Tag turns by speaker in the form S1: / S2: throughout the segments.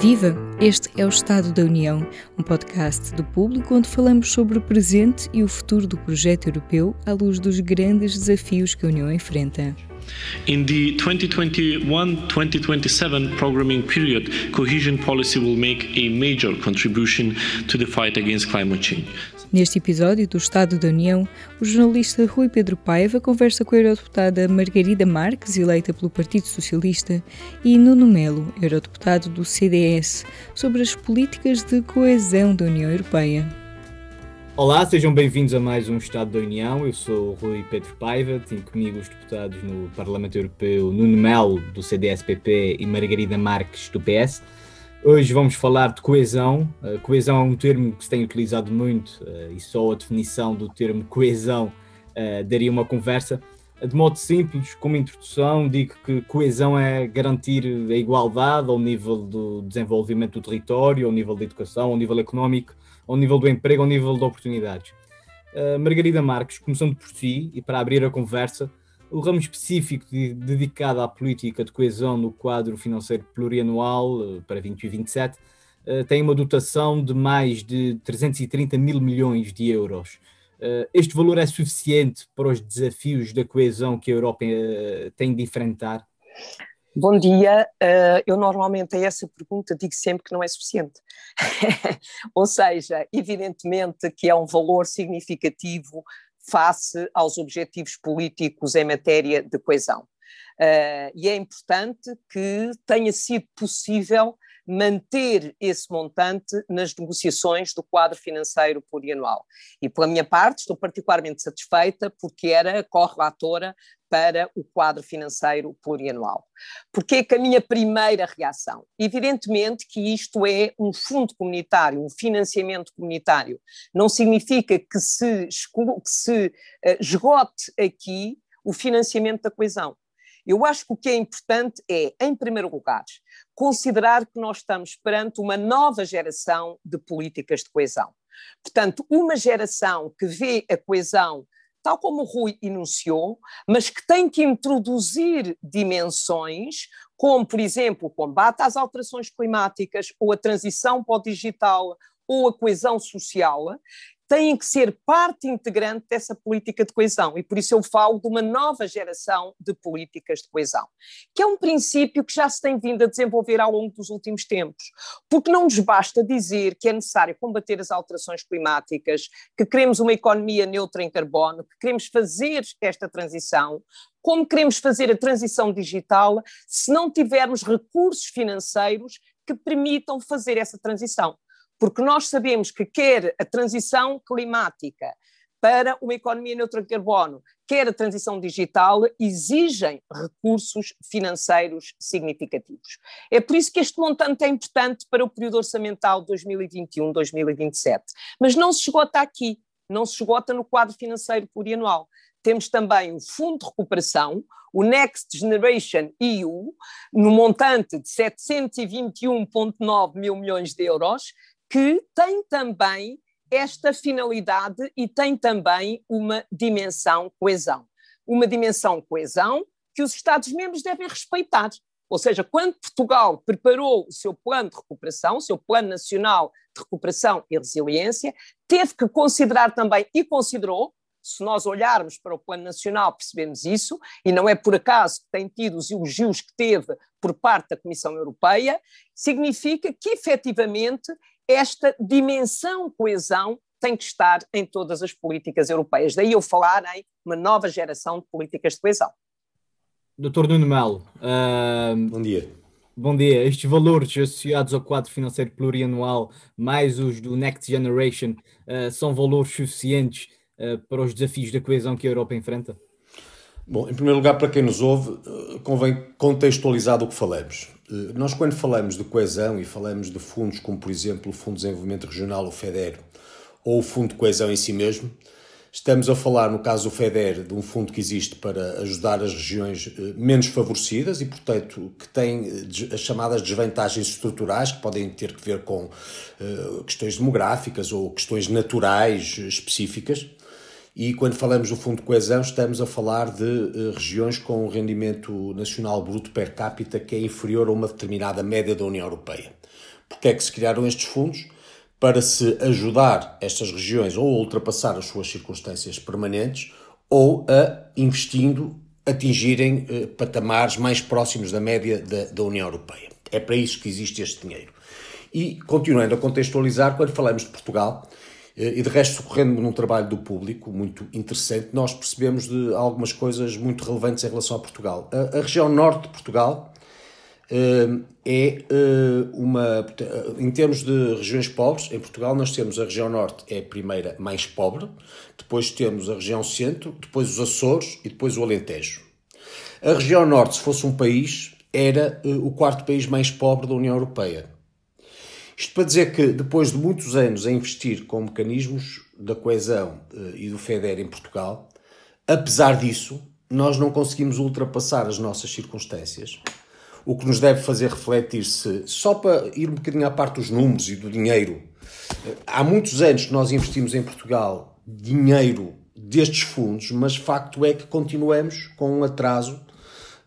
S1: Viva! Este é o Estado da União, um podcast do público onde falamos sobre o presente e o futuro do projeto europeu à luz dos grandes desafios que a União enfrenta.
S2: In the 2021-2027 programming period, cohesion policy will make a major contribution to the fight against climate change.
S1: Neste episódio do Estado da União, o jornalista Rui Pedro Paiva conversa com a eurodeputada Margarida Marques, eleita pelo Partido Socialista, e Nuno Melo, eurodeputado do CDS, sobre as políticas de coesão da União Europeia.
S3: Olá, sejam bem-vindos a mais um Estado da União. Eu sou Rui Pedro Paiva, tenho comigo os deputados no Parlamento Europeu Nuno Melo, do CDS-PP, e Margarida Marques, do PS. Hoje vamos falar de coesão. Uh, coesão é um termo que se tem utilizado muito uh, e só a definição do termo coesão uh, daria uma conversa. De modo simples, como introdução, digo que coesão é garantir a igualdade ao nível do desenvolvimento do território, ao nível da educação, ao nível económico, ao nível do emprego, ao nível de oportunidades. Margarida Marques, começando por si e para abrir a conversa, o ramo específico de, dedicado à política de coesão no quadro financeiro plurianual eh, para 2027 eh, tem uma dotação de mais de 330 mil milhões de euros. Eh, este valor é suficiente para os desafios da coesão que a Europa tem de enfrentar?
S4: Bom dia. Eu normalmente a essa pergunta digo sempre que não é suficiente. Ou seja, evidentemente que é um valor significativo face aos objetivos políticos em matéria de coesão. Uh, e é importante que tenha sido possível manter esse montante nas negociações do quadro financeiro plurianual. E, pela minha parte, estou particularmente satisfeita porque era correlatora para o quadro financeiro plurianual. Porque que a minha primeira reação? Evidentemente que isto é um fundo comunitário, um financiamento comunitário. Não significa que se, que se uh, esgote aqui o financiamento da coesão. Eu acho que o que é importante é, em primeiro lugar, considerar que nós estamos perante uma nova geração de políticas de coesão. Portanto, uma geração que vê a coesão tal como o Rui enunciou, mas que tem que introduzir dimensões como, por exemplo, o combate às alterações climáticas ou a transição para o digital ou a coesão social, têm que ser parte integrante dessa política de coesão. E por isso eu falo de uma nova geração de políticas de coesão, que é um princípio que já se tem vindo a desenvolver ao longo dos últimos tempos. Porque não nos basta dizer que é necessário combater as alterações climáticas, que queremos uma economia neutra em carbono, que queremos fazer esta transição, como queremos fazer a transição digital se não tivermos recursos financeiros que permitam fazer essa transição porque nós sabemos que quer a transição climática para uma economia neutra de carbono, quer a transição digital, exigem recursos financeiros significativos. É por isso que este montante é importante para o período orçamental 2021-2027. Mas não se esgota aqui, não se esgota no quadro financeiro plurianual. Temos também o Fundo de Recuperação, o Next Generation EU, no montante de 721,9 mil milhões de euros, que tem também esta finalidade e tem também uma dimensão coesão. Uma dimensão coesão que os Estados-membros devem respeitar. Ou seja, quando Portugal preparou o seu plano de recuperação, o seu plano nacional de recuperação e resiliência, teve que considerar também, e considerou, se nós olharmos para o plano nacional percebemos isso, e não é por acaso que tem tido os elogios que teve por parte da Comissão Europeia, significa que efetivamente esta dimensão coesão tem que estar em todas as políticas europeias. Daí eu falar em uma nova geração de políticas de coesão.
S3: Doutor Nuno Melo, uh,
S5: bom dia.
S3: Bom dia. Estes valores associados ao quadro financeiro plurianual, mais os do Next Generation, uh, são valores suficientes uh, para os desafios da coesão que a Europa enfrenta?
S5: Bom, em primeiro lugar, para quem nos ouve, convém contextualizar do que falamos. Eh, nós, quando falamos de coesão e falamos de fundos como, por exemplo, o Fundo de Desenvolvimento Regional, o FEDER, ou o Fundo de Coesão em si mesmo, estamos a falar, no caso do FEDER, de um fundo que existe para ajudar as regiões eh, menos favorecidas e, portanto, que tem eh, as chamadas desvantagens estruturais, que podem ter que ver com questões demográficas ou questões naturais específicas e quando falamos do Fundo de Coesão, estamos a falar de uh, regiões com um rendimento nacional bruto per capita que é inferior a uma determinada média da União Europeia. Porquê é que se criaram estes fundos? Para se ajudar estas regiões ou a ultrapassar as suas circunstâncias permanentes ou a, investindo, atingirem uh, patamares mais próximos da média da, da União Europeia. É para isso que existe este dinheiro. E, continuando a contextualizar, quando falamos de Portugal, e de resto, socorrendo num trabalho do público muito interessante, nós percebemos de algumas coisas muito relevantes em relação a Portugal. A, a região norte de Portugal uh, é uh, uma. Em termos de regiões pobres, em Portugal nós temos a região norte, é a primeira mais pobre, depois temos a região centro, depois os Açores e depois o Alentejo. A região norte, se fosse um país, era o quarto país mais pobre da União Europeia isto para dizer que, depois de muitos anos a investir com mecanismos da coesão eh, e do FEDER em Portugal, apesar disso, nós não conseguimos ultrapassar as nossas circunstâncias, o que nos deve fazer refletir se, só para ir um bocadinho à parte dos números e do dinheiro, eh, há muitos anos que nós investimos em Portugal dinheiro destes fundos, mas facto é que continuamos com um atraso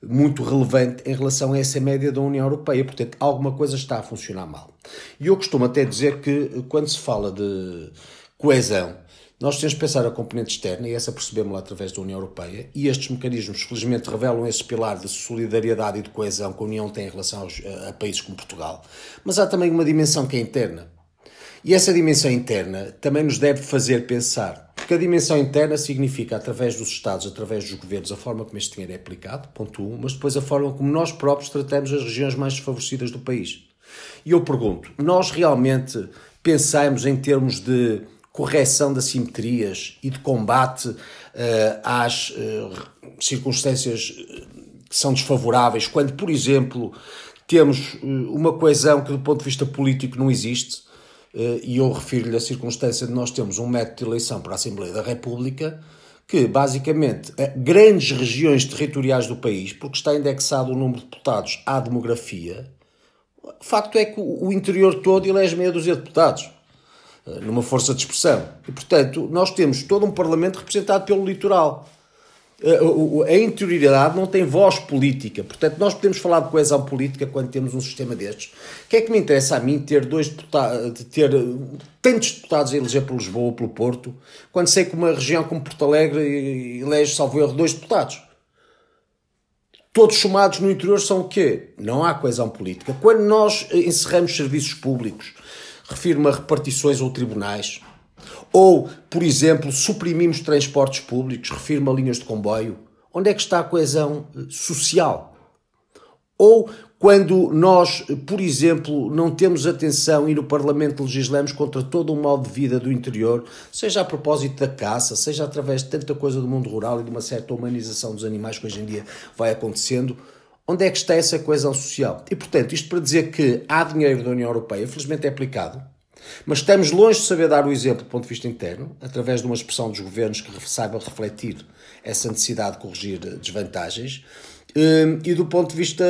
S5: muito relevante em relação a essa média da União Europeia. Portanto, alguma coisa está a funcionar mal. E eu costumo até dizer que quando se fala de coesão, nós temos que pensar a componente externa, e essa percebemos-la através da União Europeia, e estes mecanismos, felizmente, revelam esse pilar de solidariedade e de coesão que a União tem em relação aos, a, a países como Portugal. Mas há também uma dimensão que é interna. E essa dimensão interna também nos deve fazer pensar porque a dimensão interna significa, através dos Estados, através dos governos, a forma como este dinheiro é aplicado, ponto um, mas depois a forma como nós próprios tratamos as regiões mais desfavorecidas do país. E eu pergunto, nós realmente pensamos em termos de correção de assimetrias e de combate uh, às uh, circunstâncias eh, que são desfavoráveis, quando, por exemplo, temos uma coesão que, do ponto de vista político, não existe, e eu refiro-lhe a circunstância de nós termos um método de eleição para a Assembleia da República que, basicamente, grandes regiões territoriais do país, porque está indexado o número de deputados à demografia, o facto é que o interior todo elege meia dúzia de deputados, eh, numa força de expressão. E, portanto, nós temos todo um Parlamento representado pelo litoral. A interioridade não tem voz política. Portanto, nós podemos falar de coesão política quando temos um sistema destes. O que é que me interessa a mim ter dois deputados, ter tantos deputados a eleger por Lisboa ou pelo Porto, quando sei que uma região como Porto Alegre elege, salvo erro, dois deputados? Todos somados no interior são o quê? Não há coesão política. Quando nós encerramos serviços públicos, refiro-me a repartições ou tribunais, ou, por exemplo, suprimimos transportes públicos, refiro-me a linhas de comboio. Onde é que está a coesão eh, social? Ou quando nós, eh, por exemplo, não temos atenção e no Parlamento legislamos contra todo um modo de vida do interior, seja a propósito da caça, seja através de tanta coisa do mundo rural e de uma certa humanização dos animais que hoje em dia vai acontecendo, onde é que está essa coesão social? E, portanto, isto para dizer que há dinheiro da União Europeia, felizmente é aplicado, mas estamos longe de saber dar o exemplo do ponto de vista interno, através de uma expressão dos governos que saiba refletir essa necessidade de corrigir desvantagens. Hum, e do ponto de vista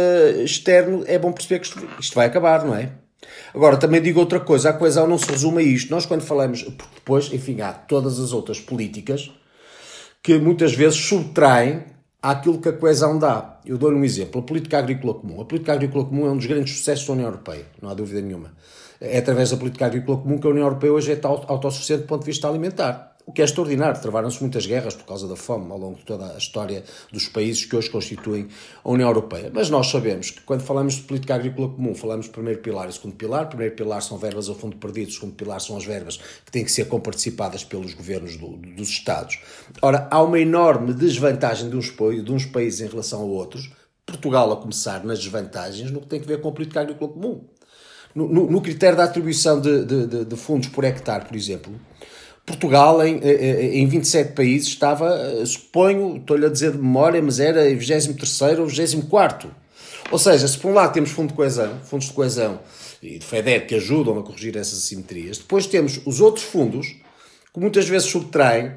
S5: externo, é bom perceber que isto, vai acabar, não é? Agora, também digo outra coisa: a coesão não se resume a isto. Nós, quando falamos, porque depois, enfim, há todas as outras políticas que muitas vezes subtraem àquilo que a coesão dá. Eu dou-lhe um exemplo: a política agrícola comum. A política agrícola comum é um dos grandes sucessos da União Europeia, não há dúvida nenhuma é através da política agrícola comum que a União Europeia hoje é autossuficiente do ponto de vista alimentar. O que é extraordinário. Travaram-se muitas guerras por causa da fome ao longo de toda a história dos países que hoje constituem a União Europeia. Mas nós sabemos que quando falamos de política agrícola comum, falamos de primeiro pilar e segundo pilar. Primeiro pilar são verbas a fundo perdido, segundo pilar são as verbas que têm que ser comparticipadas pelos governos do, dos Estados. Ora, há uma enorme desvantagem de uns, de uns países em relação a outros, Portugal a começar nas desvantagens no que tem a ver com a política agrícola comum no, no, critério da atribuição de, de, de, fundos por hectare, por exemplo, Portugal, em, eh, eh, em 27 países, estava, eh, suponho, estou-lhe a dizer de memória, mas era 23 ou 24. Ou seja, se por um lado temos fundo de coesão, fundos de coesão e de FEDER que ajudam a corrigir essas assimetrias, depois temos os outros fundos que muitas vezes subtraem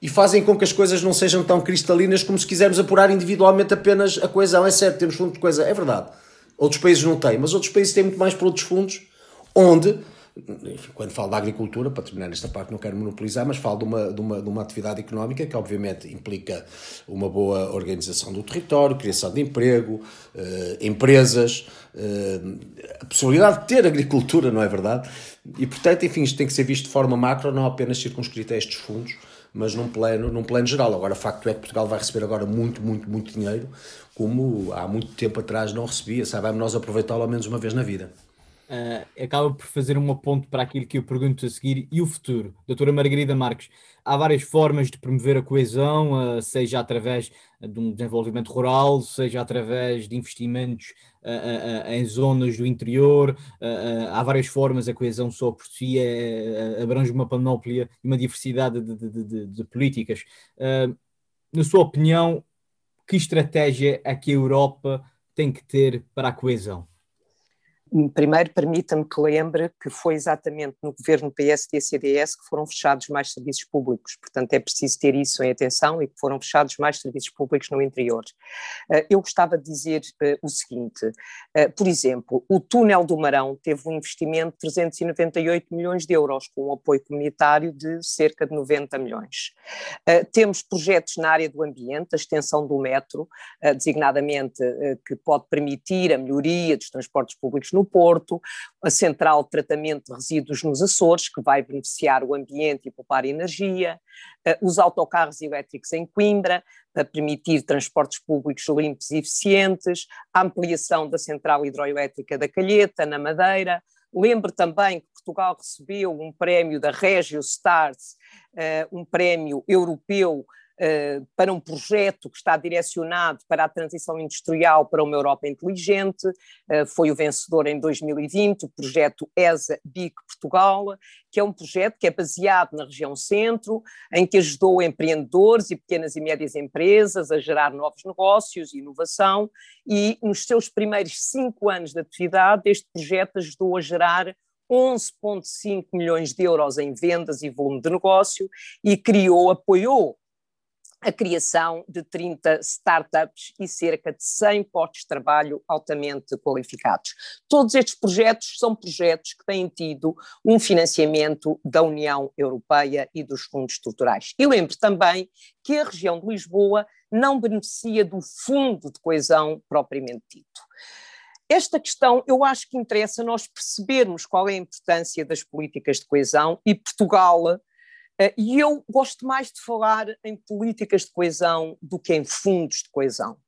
S5: e fazem com que as coisas não sejam tão cristalinas como se quisermos apurar individualmente apenas a coesão. É certo, temos fundo de coesão, é verdade. Outros países não têm, mas outros países têm muito mais para outros fundos, onde enfim, quando falo da agricultura, para terminar nesta parte não quero monopolizar, mas falo de uma, de, uma, de uma atividade económica que obviamente implica uma boa organização do território, criação de emprego, eh, empresas, eh, a possibilidade de ter agricultura, não é verdade? E portanto, enfim, isto tem que ser visto de forma macro, não apenas circunscrito a estes fundos, mas num plano, num plano geral. Agora, o facto é que Portugal vai receber agora muito, muito, muito dinheiro, como há muito tempo atrás não recebia, sabe? Vamos nós aproveitá-lo ao menos uma vez na vida
S3: uh, acaba por fazer uma ponte para aquilo que eu pergunto a seguir e o futuro. Doutora Margarida Marques, há várias formas de promover a coesão, uh, seja através de um desenvolvimento rural, seja através de investimentos em zonas do interior, há várias formas, a coesão só por si é, abrange uma panóplia e uma diversidade de, de, de, de políticas. na sua opinião, que estratégia é que a Europa tem que ter para a coesão?
S4: Primeiro, permita-me que lembre que foi exatamente no governo PSD-CDS que foram fechados mais serviços públicos, portanto é preciso ter isso em atenção e que foram fechados mais serviços públicos no interior. Eh, eu gostava de dizer eh, o seguinte, eh, por exemplo, o túnel do Marão teve um investimento de 398 milhões de euros, com um apoio comunitário de cerca de 90 milhões. Temos projetos na área do ambiente, a extensão do metro, designadamente que pode permitir a melhoria dos transportes públicos no no Porto, a central de tratamento de resíduos nos Açores, que vai beneficiar o ambiente e poupar energia, eh, os autocarros elétricos em Coimbra, para permitir transportes públicos limpos e eficientes, a ampliação da central hidroelétrica da Calheta, na Madeira. Lembro também que Portugal recebeu um prémio da Regio Stars, eh, um prémio europeu para um projeto que está direcionado para a transição industrial para uma Europa inteligente. Uh, foi o vencedor em 2020, o projeto ESA BIC Portugal, que é um projeto que é baseado na região centro, em que ajudou empreendedores e pequenas e médias empresas a gerar novos negócios e inovação, e nos seus primeiros cinco anos de atividade, este projeto ajudou a gerar 11,5 milhões de euros em vendas e volume de negócio e criou, apoiou a criação de 30 startups e cerca de 100 postos de trabalho altamente qualificados. Todos estes projetos são projetos que têm tido um financiamento da União Europeia e dos fundos estruturais. E lembro também que a região de Lisboa não beneficia do fundo de coesão propriamente dito. Esta questão eu acho que interessa nós percebermos qual é a importância das políticas de coesão e Portugal e eu gosto mais de falar em políticas de coesão do que em fundos de coesão,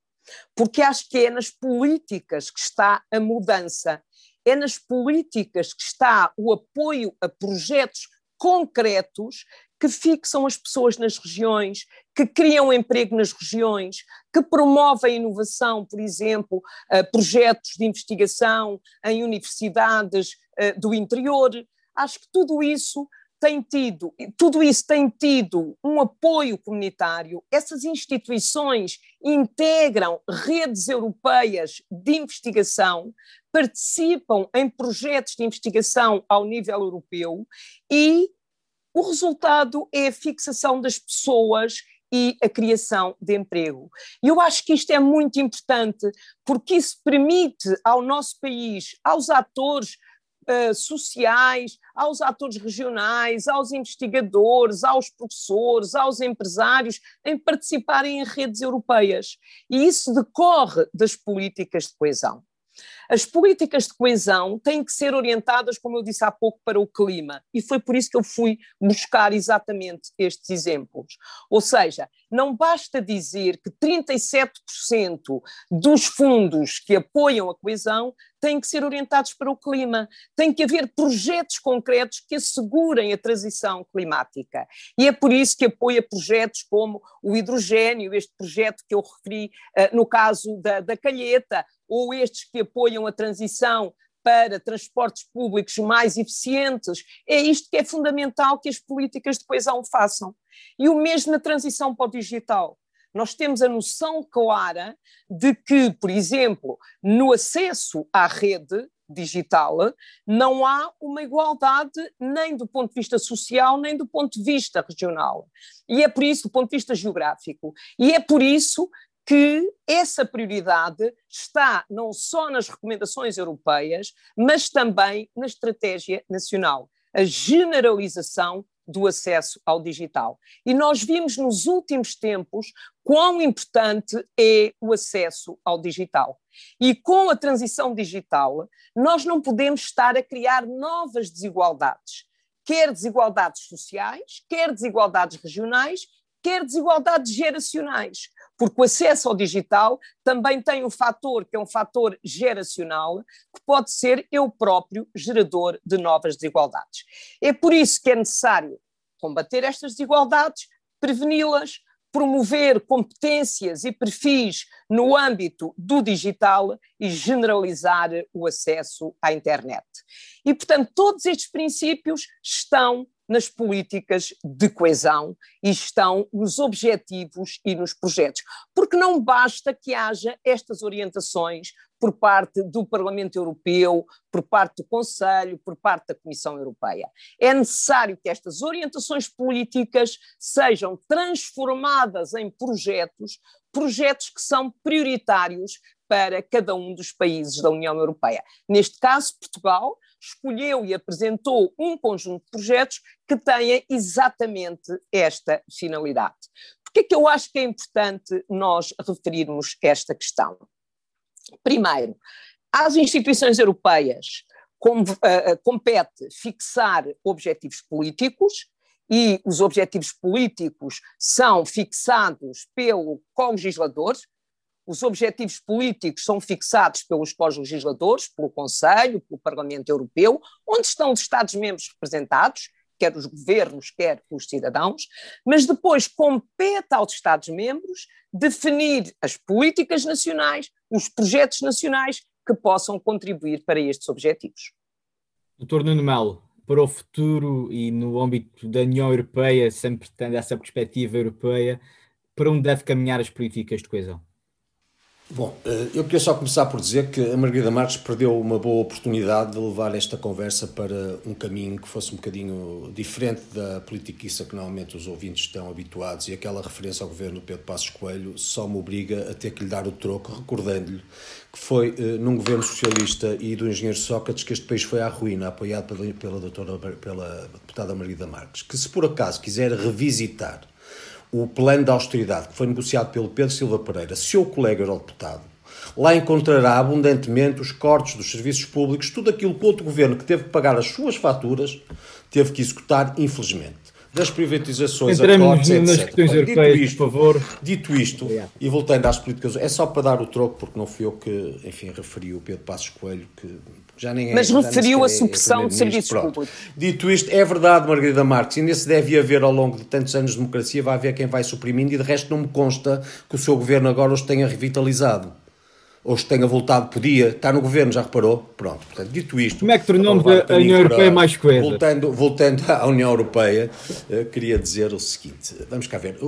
S4: porque acho que é nas políticas que está a mudança, é nas políticas que está o apoio a projetos concretos que fixam as pessoas nas regiões, que criam emprego nas regiões, que promovem inovação, por exemplo, eh, projetos de investigação em universidades eh, do interior. Acho que tudo isso tem tido, tudo isso tem tido um apoio comunitário, essas instituições integram redes europeias de investigação, participam em projetos de investigação ao nível europeu e o resultado é a fixação das pessoas e a criação de emprego. E eu acho que isto é muito importante, porque isso permite ao nosso país, aos atores uh, sociais, aos atores regionais, aos investigadores, aos professores, aos empresários, em participarem em redes europeias. E isso decorre das políticas de coesão. As políticas de coesão têm que ser orientadas, como eu disse há pouco, para o clima, e foi por isso que eu fui buscar exatamente estes exemplos. Ou seja, não basta dizer que 37% dos fundos que apoiam a coesão têm que ser orientados para o clima, tem que haver projetos concretos que assegurem a transição climática. E é por isso que apoia projetos como o hidrogênio, este projeto que eu referi uh, no caso da, da Calheta, ou estes que apoiam a transição para transportes públicos mais eficientes. É isto que é fundamental que as políticas de coesão façam. E o mesmo na transição para o digital. Nós temos a noção clara de que, por exemplo, no acesso à rede digital, não há uma igualdade nem do ponto de vista social, nem do ponto de vista regional. E é por isso, do ponto de vista geográfico. E é por isso que essa prioridade está não só nas recomendações europeias, mas também na estratégia nacional. A generalização do acesso ao digital. E nós vimos nos últimos tempos quão importante é o acesso ao digital. E com a transição digital, nós não podemos estar a criar novas desigualdades, quer desigualdades sociais, quer desigualdades regionais, quer desigualdades geracionais porque o acesso ao digital também tem um fator que é um fator geracional, que pode ser eu próprio gerador de novas desigualdades. É por isso que é necessário combater estas desigualdades, preveni-las, promover competências e perfis no âmbito do digital e generalizar o acesso à internet. E, portanto, todos estes princípios estão nas políticas de coesão e estão nos objetivos e nos projetos. Porque não basta que haja estas orientações por parte do Parlamento Europeu, por parte do Conselho, por parte da Comissão Europeia. É necessário que estas orientações políticas sejam transformadas em projetos, projetos que são prioritários para cada um dos países da União Europeia. Neste caso, Portugal escolheu e apresentou um conjunto de projetos que tenha exatamente esta finalidade. Por que é que eu acho que é importante nós referirmos esta questão? Primeiro, às instituições europeias com, uh, compete fixar objetivos políticos e os objetivos políticos são fixados pelo co-legislador, os objetivos políticos são fixados pelos co-legisladores, pelo Conselho, pelo Parlamento Europeu, onde estão os Estados-membros representados, quer os governos, quer os cidadãos, mas depois compete aos Estados-membros definir as políticas nacionais, os projetos nacionais que possam contribuir para estes objetivos.
S3: Doutor Nuno Melo, para o futuro e no âmbito da União Europeia, sempre tendo essa perspectiva europeia, para onde deve caminhar as políticas de coesão?
S5: Bom, eh, eu queria só começar por dizer que a Margarida Marques perdeu uma boa oportunidade de levar esta conversa para um caminho que fosse um bocadinho diferente da politiquiça que normalmente os ouvintes estão habituados e aquela referência ao governo Pedro Passos Coelho só me obriga a ter que lhe dar o troco, recordando-lhe que foi eh, num governo socialista e do engenheiro Sócrates que este país foi à ruína, apoiado pela, pela, doutora, pela deputada Margarida Marques. Que se por acaso quiser revisitar o plano de austeridade que foi negociado pelo Pedro Silva Pereira, seu colega eurodeputado, lá encontrará abundantemente os cortes dos serviços públicos, tudo aquilo que o outro governo que teve que pagar as suas faturas teve que executar, infelizmente. Das privatizações
S3: Entremos a cortes, etc. nas questões europeias, dito isto, por favor.
S5: Dito isto, Obrigado. e voltando às políticas, é só para dar o troco, porque não fui eu que, enfim, referi o Pedro Passos Coelho, que
S4: Mas referiu a supressão é, de serviços Pronto. públicos.
S5: Dito isto, é verdade, Margarida Marques, e nesse deve haver ao longo de tantos anos de democracia, vai haver quem vai suprimindo, e de resto não me consta que o seu governo agora os tenha revitalizado. Ou os tenha voltado, podia, está no governo, já reparou? Pronto, portanto, dito isto.
S3: Como é que tornamos a União Europeia mais coesa?
S5: Voltando, voltando à União Europeia, uh, queria dizer o seguinte: vamos cá ver.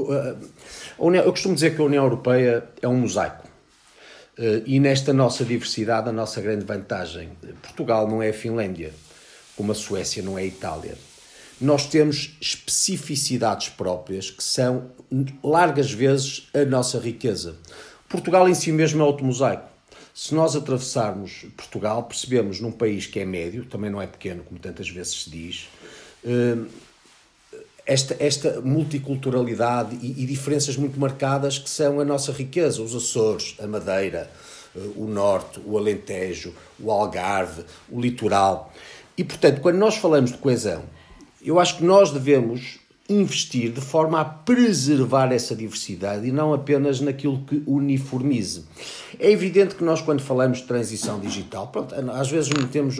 S5: União, eu costumo dizer que a União Europeia é um mosaico eh, e nesta nossa diversidade, a nossa grande vantagem, Portugal não é a Finlândia, como a Suécia não é a Itália. Nós temos especificidades próprias que são, largas vezes, a nossa riqueza. Portugal em si mesmo é outro mosaico. Se nós atravessarmos Portugal, percebemos num país que é médio, também não é pequeno, como tantas vezes se diz, eh, esta, esta multiculturalidade e, e, diferenças muito marcadas que são a nossa riqueza. Os Açores, a Madeira, eh, o Norte, o Alentejo, o Algarve, o litoral. E, portanto, quando nós falamos de coesão, eu acho que nós devemos investir de forma a preservar essa diversidade e não apenas naquilo que uniformize. É evidente que nós, quando falamos de transição digital, pronto, às vezes metemos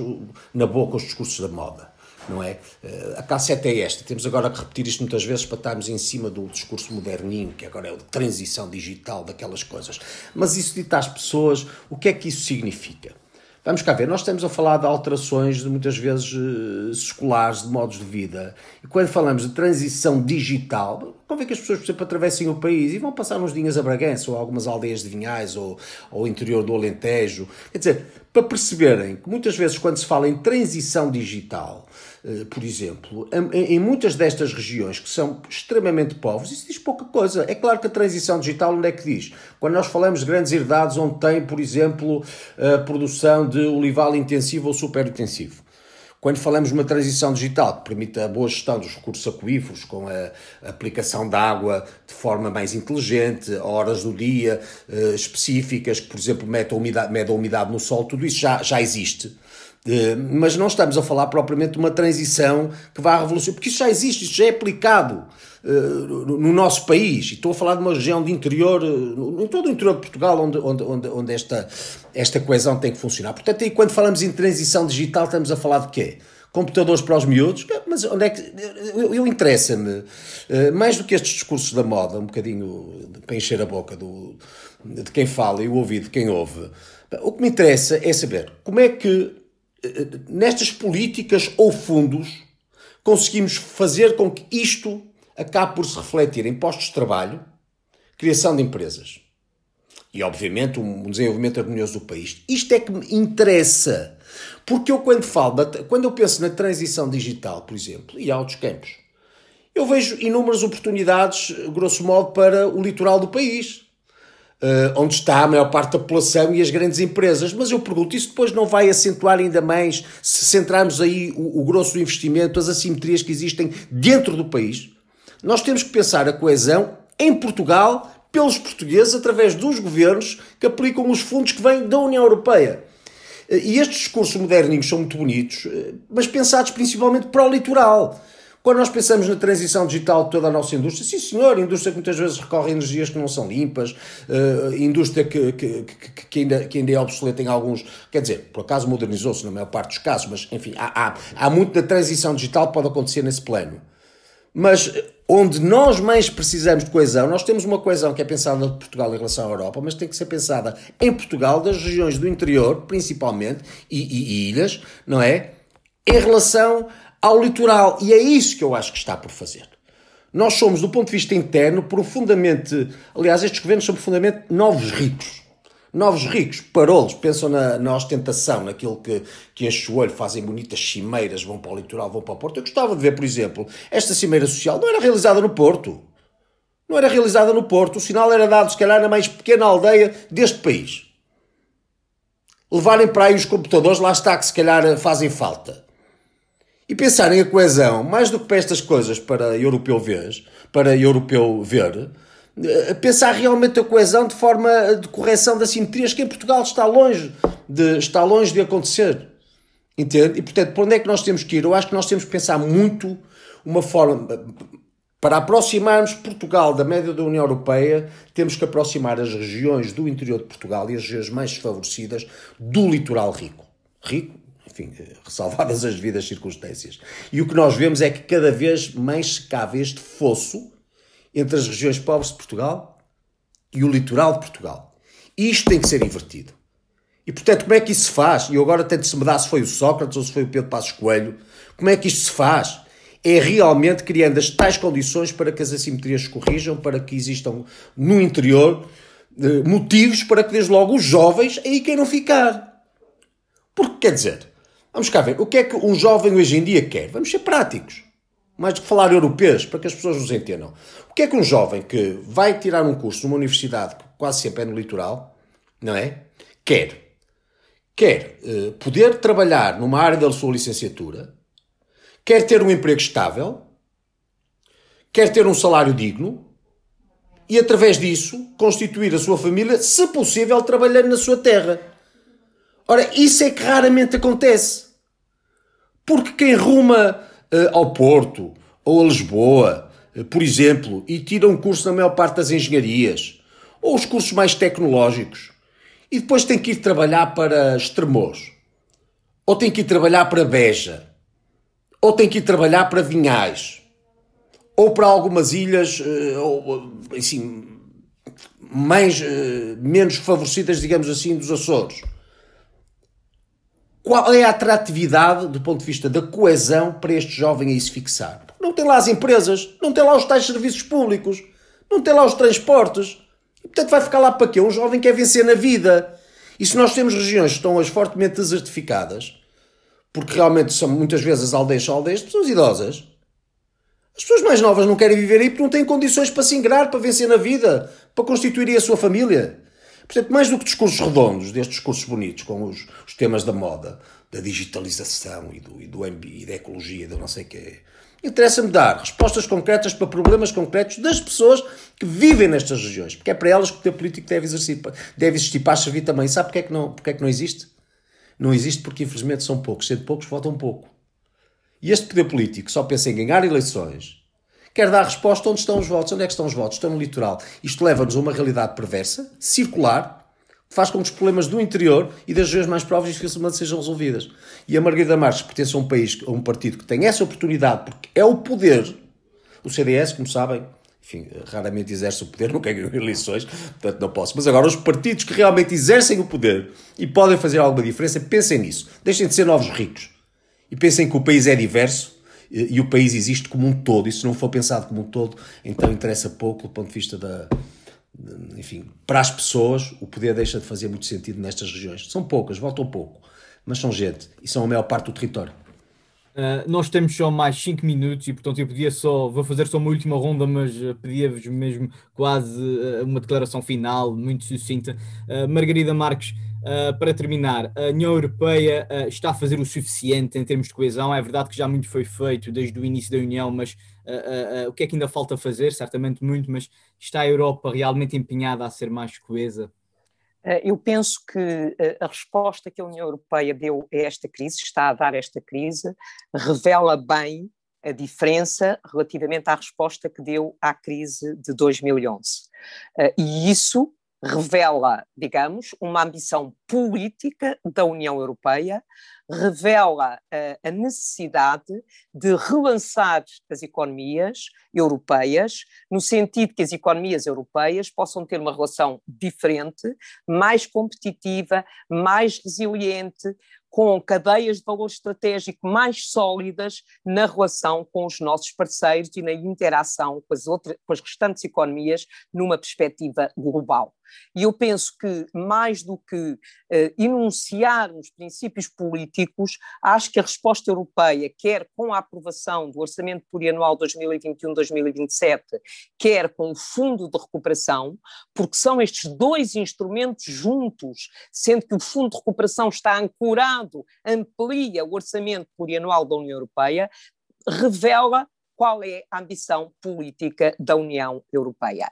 S5: na boca os discursos da moda não é? Eh, a cassete é esta. Temos agora que repetir isto muitas vezes para estarmos em cima do discurso moderninho, que agora é o de transição digital, daquelas coisas. Mas isso dita às pessoas, o que é que isso significa? Vamos cá ver, nós estamos a falar de alterações de muitas vezes uh, escolares, de modos de vida. E quando falamos de transição digital, convém que as pessoas, por exemplo, atravessem o país e vão passar uns dias a Bragança ou algumas aldeias de Vinhais ou ao interior do Alentejo. Quer dizer, para perceberem que muitas vezes quando se fala em transição digital, eh, por exemplo, em muitas destas regiões que são extremamente pobres, isso diz pouca coisa. É claro que a transição digital, onde é que diz? Quando nós falamos de grandes herdades onde tem, por exemplo, a produção de olival intensivo ou super intensivo. Quando falamos de uma transição digital que permite a boa gestão dos recursos aquíferos, com a aplicação de água de forma mais inteligente, horas do dia uh, específicas, que, por exemplo, metam umidade, medam a umidade no sol, tudo isso já, já existe. Uh, mas não estamos a falar propriamente de uma transição que vá revolucionar, porque isso já existe, isso já é aplicado no nosso país. E estou a falar de uma região de interior, em todo o interior de Portugal, onde, onde, onde, esta, esta coesão tem que funcionar. Portanto, aí quando falamos em transição digital, estamos a falar de quê? Computadores para os miúdos? Mas onde é que. Eu, eu interessa-me, eh, mais do que estes discursos da moda, um bocadinho para encher a boca do, de quem fala e o ouvido de quem ouve, o que me interessa é saber como é que, eh, nestas políticas ou fundos, conseguimos fazer com que isto acabe por se refletir em postos de trabalho, criação de empresas e, obviamente, um desenvolvimento harmonioso do país. Isto é que me interessa. Porque eu, quando falo, quando eu penso na transição digital, por exemplo, e há outros campos, eu vejo inúmeras oportunidades, grosso modo, para o litoral do país. Uh, onde está a maior parte da população e as grandes empresas. Mas eu pergunto, isso depois não vai acentuar ainda mais se centrarmos aí o, o grosso do investimento, as assimetrias que existem dentro do país? Nós temos que pensar a coesão em Portugal pelos portugueses através dos governos que aplicam os fundos que vêm da União Europeia. E estes discursos moderninhos são muito bonitos, mas pensados principalmente para o litoral. Quando nós pensamos na transição digital de toda a nossa indústria, sim senhor, indústria que muitas vezes recorre a energias que não são limpas, uh, indústria que, que, que, que, ainda, que ainda é obsoleta em alguns, quer dizer, por acaso modernizou-se na maior parte dos casos, mas enfim, há, há, há muito da transição digital que pode acontecer nesse plano. Mas onde nós mais precisamos de coesão, nós temos uma coesão que é pensada de Portugal em relação à Europa, mas tem que ser pensada em Portugal, das regiões do interior, principalmente, e, e, e ilhas, não é? Em relação ao litoral. E é isso que eu acho que está por fazer. Nós somos, do ponto de vista interno, profundamente. Aliás, estes governos são profundamente novos ricos novos ricos, parolos, pensam na, na ostentação, naquilo que, que enche o olho, fazem bonitas cimeiras, vão para o litoral, vão para o Porto. Eu gostava de ver, por exemplo, esta cimeira social não era realizada no Porto. Não era realizada no Porto. O sinal era dado, se calhar, na mais pequena aldeia deste país. Levarem para aí os computadores, lá está, que se calhar fazem falta. E pensarem a coesão, mais do que para estas coisas para europeu ver, para europeu ver, pensar realmente a coesão de forma de correção das simetrias que em Portugal está longe de, está longe de acontecer. Entende? E portanto, para onde é que nós temos que ir? Eu acho que nós temos que pensar muito uma forma. Para aproximarmos Portugal da média da União Europeia, temos que aproximar as regiões do interior de Portugal e as regiões mais desfavorecidas do litoral rico. Rico, enfim, ressalvadas as devidas circunstâncias. E o que nós vemos é que cada vez mais se cava este fosso entre as regiões pobres de Portugal e o litoral de Portugal. Isto tem que ser invertido. E, portanto, como é que isso se faz? E eu agora tento se me dar se foi o Sócrates ou se foi o Pedro Passos Coelho. Como é que isto se faz? É realmente criando as tais condições para que as assimetrias se corrijam, para que existam no interior eh, motivos para que, desde logo, os jovens aí queiram ficar. Porque, quer dizer, vamos cá ver, o que é que um jovem hoje em dia quer? Vamos ser práticos mais do que falar europeus, para que as pessoas nos entendam. O que é que um jovem que vai tirar um curso numa universidade, que quase sempre é no litoral, não é? Quer. Quer uh, poder trabalhar numa área da sua licenciatura, quer ter um emprego estável, quer ter um salário digno e, através disso, constituir a sua família, se possível, trabalhando na sua terra. Ora, isso é que raramente acontece. Porque quem ruma ao Porto ou a Lisboa, uh, por exemplo, e tira um curso na maior parte das engenharias, ou os cursos mais tecnológicos, e depois tem que ir trabalhar para Estremoz, ou tem que ir trabalhar para Beja, ou tem que ir trabalhar para Vinhais, ou para algumas ilhas, uh, ou, assim, mais, menos favorecidas, digamos assim, dos Açores qual é a atratividade do ponto de vista da coesão para este jovem aí se fixar? Não tem lá as empresas, não tem lá os tais serviços públicos, não tem lá os transportes. E, portanto, vai ficar lá para quê? Um jovem quer vencer na vida. E se nós temos regiões que estão hoje fortemente desertificadas, porque realmente são muitas vezes as aldeias são aldeias de pessoas idosas, as pessoas mais novas não querem viver aí porque não têm condições para se ingrar, para vencer na vida, para constituir a sua família. Portanto, mais do que discursos redondos, destes discursos bonitos, com os, os temas da moda, da digitalização e, do, e, do, e da ecologia, não sei o quê, interessa-me dar respostas concretas para problemas concretos das pessoas que vivem nestas regiões, porque é para elas que o poder político deve, exercer, deve existir para servir também. Sabe porque é, que não, porque é que não existe? Não existe porque, infelizmente, são poucos. Sendo poucos, votam pouco. E este poder político só pensa em ganhar eleições, quer dar resposta onde estão os votos. Onde é que estão os votos? Estão no litoral. Isto leva-nos a uma realidade perversa, circular, que faz com que os problemas do interior e das regiões mais próximas dificilmente sejam resolvidas. E a Margarida Marques pertence a um país, a um partido que tem essa oportunidade, porque é o poder. O CDS, como sabem, enfim, raramente exerce o poder, nunca ganhou eleições, portanto não posso. Mas agora, os partidos que realmente exercem o poder e podem fazer alguma diferença, pensem nisso. Deixem de ser novos ricos e pensem que o país é diverso e, o país existe como um todo. E se não for pensado como um todo, então interessa pouco do ponto de vista da. Enfim, para as pessoas, o poder deixa de fazer muito sentido nestas regiões. São poucas, voltam pouco, mas são gente e são a maior parte do território.
S3: Uh, nós temos só mais 5 minutos e, portanto, eu podia só, vou fazer só uma última ronda, mas uh, pedia-vos mesmo quase uh, uma declaração final, muito sucinta. Margarida Marques, Uh, para terminar, a União Europeia uh, está a fazer o suficiente em termos de coesão. É verdade que já muito foi feito desde o início da União, mas uh, o que é que ainda falta fazer? Certamente muito, mas está a Europa realmente empenhada a ser mais coesa?
S4: Eu penso que a resposta que a União Europeia deu a esta crise, está a dar a esta crise, revela bem a diferença relativamente à resposta que deu à crise de 2011. E isso revela, digamos, uma ambição política da União Europeia, revela uh, a necessidade de relançar as economias europeias, no sentido que as economias europeias possam ter uma relação diferente, mais competitiva, mais resiliente, com cadeias de valor estratégico mais sólidas na relação com os nossos parceiros e na interação com as, outras, com as restantes economias numa perspectiva global. E eu penso que, mais do que uh, enunciarmos princípios políticos, acho que a resposta europeia, quer com a aprovação do Orçamento Plurianual 2021-2027, quer com o Fundo de Recuperação, porque são estes dois instrumentos juntos, sendo que o Fundo de Recuperação está ancorado, amplia o Orçamento Plurianual da União Europeia, revela qual é a ambição política da União Europeia.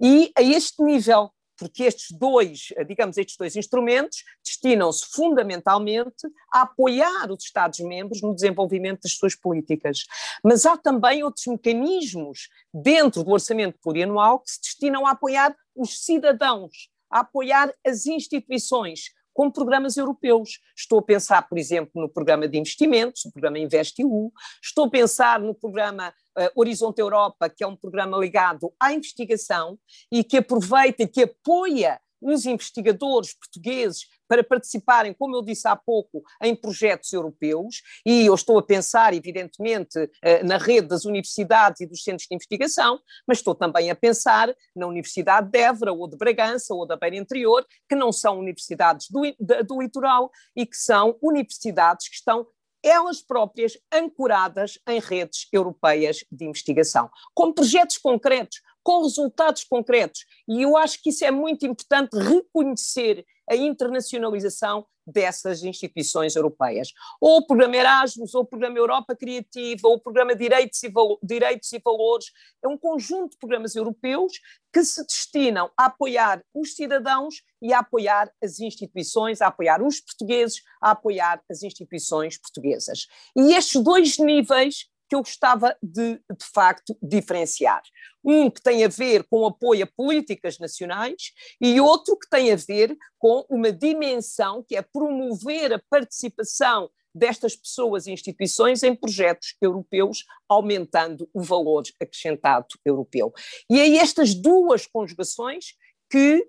S4: E a este nível porque estes dois, digamos, estes dois instrumentos destinam-se fundamentalmente a apoiar os Estados-membros no desenvolvimento das suas políticas. Mas há também outros mecanismos dentro do orçamento plurianual que se destinam a apoiar os cidadãos, a apoiar as instituições, com programas europeus. Estou a pensar, por exemplo, no programa de investimentos, no programa InvestEU, estou a pensar no programa uh, Horizonte Europa, que é um programa ligado à investigação e que aproveita e que apoia os investigadores portugueses para participarem, como eu disse há pouco, em projetos europeus, e eu estou a pensar, evidentemente, eh, na rede das universidades e dos centros de investigação, mas estou também a pensar na Universidade de Évora, ou de Bragança, ou da Beira Interior, que não são universidades do, do litoral e que são universidades que estão elas próprias ancoradas em redes europeias de investigação, com projetos concretos, com resultados concretos. E eu acho que isso é muito importante reconhecer a internacionalização dessas instituições europeias. Ou o programa Erasmus, ou o programa Europa Criativa, ou o programa Direitos e, Direitos e Valores. É um conjunto de programas europeus que se destinam a apoiar os cidadãos e a apoiar as instituições, a apoiar os portugueses, a apoiar as instituições portuguesas. E estes dois níveis que eu gostava de, de facto, diferenciar. Um que tem a ver com apoio a políticas nacionais e outro que tem a ver com uma dimensão que é promover a participação destas pessoas e instituições em projetos europeus, aumentando o valor acrescentado europeu. E é estas duas conjugações que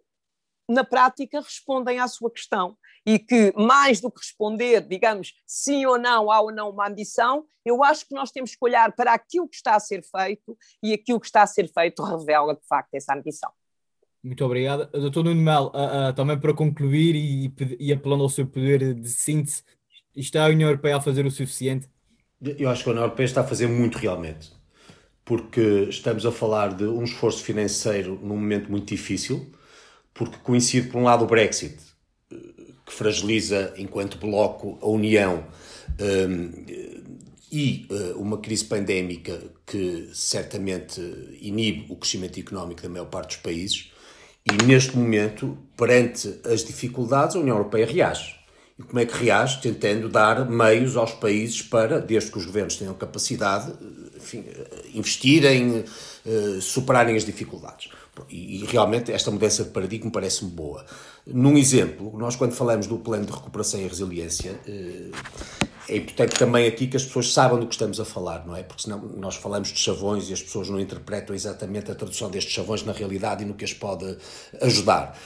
S4: na prática, respondem à sua questão. E que, mais do que responder, digamos, sim ou não, há ou não uma ambição, eu acho que nós temos que olhar para aquilo que está a ser feito e aquilo que está a ser feito revela, de facto, essa ambição.
S3: Muito obrigado. Doutor Nuno Mel, uh, uh, também para concluir e, e apelando ao seu poder de síntese, está a União Europeia a fazer o suficiente?
S5: Eu acho que a União Europeia está a fazer muito realmente, porque estamos a falar de um esforço financeiro num momento muito difícil, porque coincide, por um lado, o Brexit, que fragiliza, enquanto bloco, a União, um, e uh, uma crise pandémica que certamente inibe o crescimento económico da maior parte dos países. E neste momento, perante as dificuldades, a União Europeia reage. E como é que reage? Tentando dar meios aos países para, desde que os governos tenham capacidade, enfim, investirem, uh, superarem as dificuldades. E, e, realmente esta mudança de paradigma parece-me boa. Num exemplo, nós quando falamos do plano de recuperação e resiliência, uh, é importante também aqui que as pessoas saibam do que estamos a falar, não é? Porque senão nós falamos de chavões e as pessoas não interpretam exatamente a tradução destes chavões na realidade e no que as pode ajudar.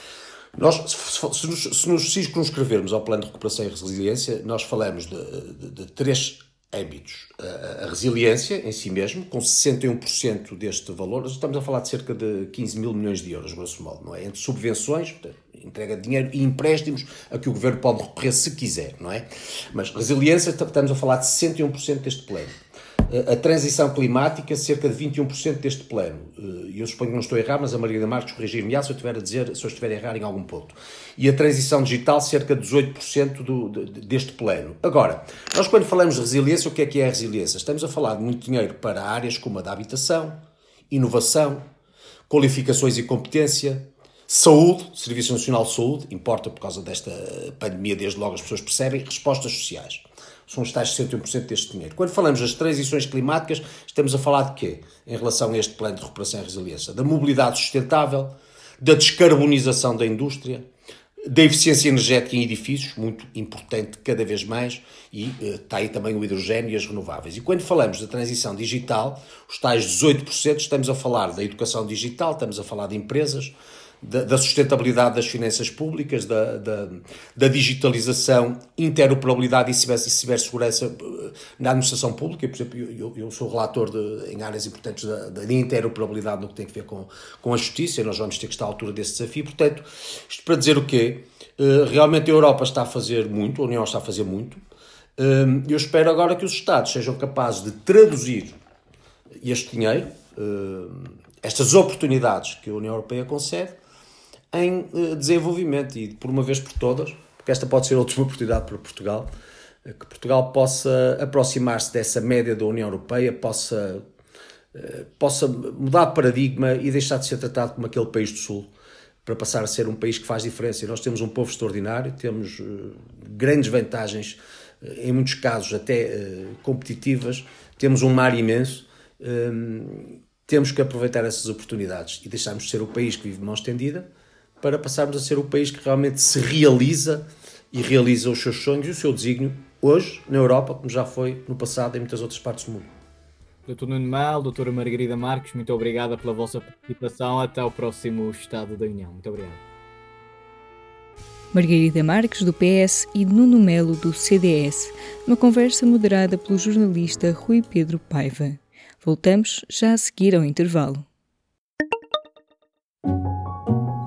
S5: Nós, se nos, se nos circunscrevermos ao plano de recuperação e resiliência, nós falamos de, de, de três âmbitos. A, resiliência em si mesmo, com 61% deste valor, estamos a falar de cerca de 15 mil milhões de euros, grosso modo, não é? Entre subvenções, entrega de dinheiro e empréstimos a que o governo pode recorrer se quiser, não é? Mas resiliência, estamos a falar de 61% deste plano a transição climática, cerca de 21% deste plano. Eh, eu suponho que não estou a errar, mas a Margarida Marques corrigir-me se eu estiver a dizer, se eu estiver a errar em algum ponto. E a transição digital, cerca de 18% do, deste plano. Agora, nós quando falamos de resiliência, o que é que é a resiliência? Estamos a falar de muito dinheiro para áreas como a da habitação, inovação, qualificações e competência, saúde, Serviço Nacional de Saúde, importa por causa desta pandemia, desde logo as pessoas percebem, respostas sociais são os tais 61% deste dinheiro. Quando falamos das transições climáticas, estamos a falar de quê? Em relação a este plano de recuperação e resiliência? Da mobilidade sustentável, da descarbonização da indústria, da eficiência energética em edifícios, muito importante cada vez mais, e uh, está aí também o hidrogênio e as renováveis. E quando falamos da transição digital, os tais 18%, estamos a falar da educação digital, estamos a falar de empresas, da, da sustentabilidade das finanças públicas, da, da, da digitalização, interoperabilidade e cibersegurança eh, na administração pública. Por exemplo, eu, eu sou relator de, em áreas importantes da, da interoperabilidade no que tem a ver com, com a justiça e nós vamos ter que estar à altura desse desafio. Portanto, isto para dizer o quê? Eh, realmente a Europa está a fazer muito, a União está a fazer muito. Eh, eu espero agora que os Estados sejam capazes de traduzir este dinheiro, estas oportunidades que a União Europeia concede, em eh, desenvolvimento e por uma vez por todas, porque esta pode ser outra oportunidade para Portugal, eh, que Portugal possa aproximar-se dessa média da União Europeia, possa, eh, possa mudar de paradigma e deixar de ser tratado como aquele país do Sul, para passar a ser um país que faz diferença. E nós temos um povo extraordinário, temos grandes vantagens, em muitos casos até competitivas, temos um mar imenso. Temos que aproveitar essas oportunidades e deixarmos de ser o país que vive mão estendida para passarmos a ser o país que realmente se realiza e realiza os seus sonhos e o seu desígnio hoje na Europa, como já foi no passado em muitas outras partes do mundo.
S3: Doutor Nuno Mal, doutora Margarida Marques, muito obrigada pela vossa participação. Até o próximo Estado da União. Muito obrigado.
S1: Margarida Marques, do PS, e Nuno Melo, do CDS, numa conversa moderada pelo jornalista Rui Pedro Paiva. Voltamos já a seguir ao intervalo.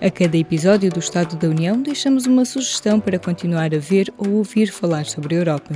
S1: A cada episódio do Estado da União deixamos uma sugestão para continuar a ver ou ouvir falar sobre a Europa.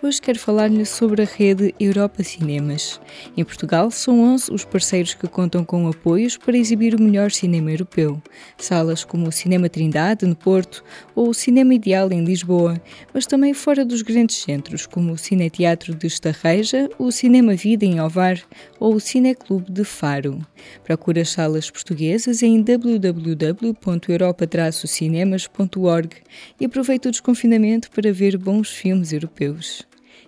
S1: Hoje quero falar-lhe sobre a rede Europa Cinemas. Em Portugal, são 11 os parceiros que contam com apoios para exibir o melhor cinema europeu. Salas como o Cinema Trindade, no Porto, ou o Cinema Ideal, em Lisboa, mas também fora dos grandes centros, como o Cineteatro de Estarreja, o Cinema Vida, em Ovar, ou o Cineclube de Faro. Procure as salas portuguesas em www www.europa-cinemas.org e aproveite o desconfinamento para ver bons filmes europeus.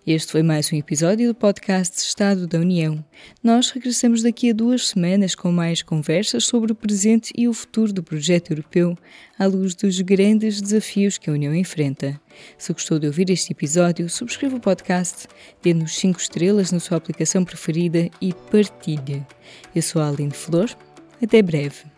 S1: Este foi mais um episódio do podcast Estado da União. Nós regressamos daqui a duas semanas com mais conversas sobre o presente e o futuro do projeto europeu, à luz dos grandes desafios que a União enfrenta. Se gostou de ouvir este episódio, subscreva o podcast, dê-nos 5 estrelas na sua aplicação preferida e partilhe. Eu sou a Aline Flor. Até breve.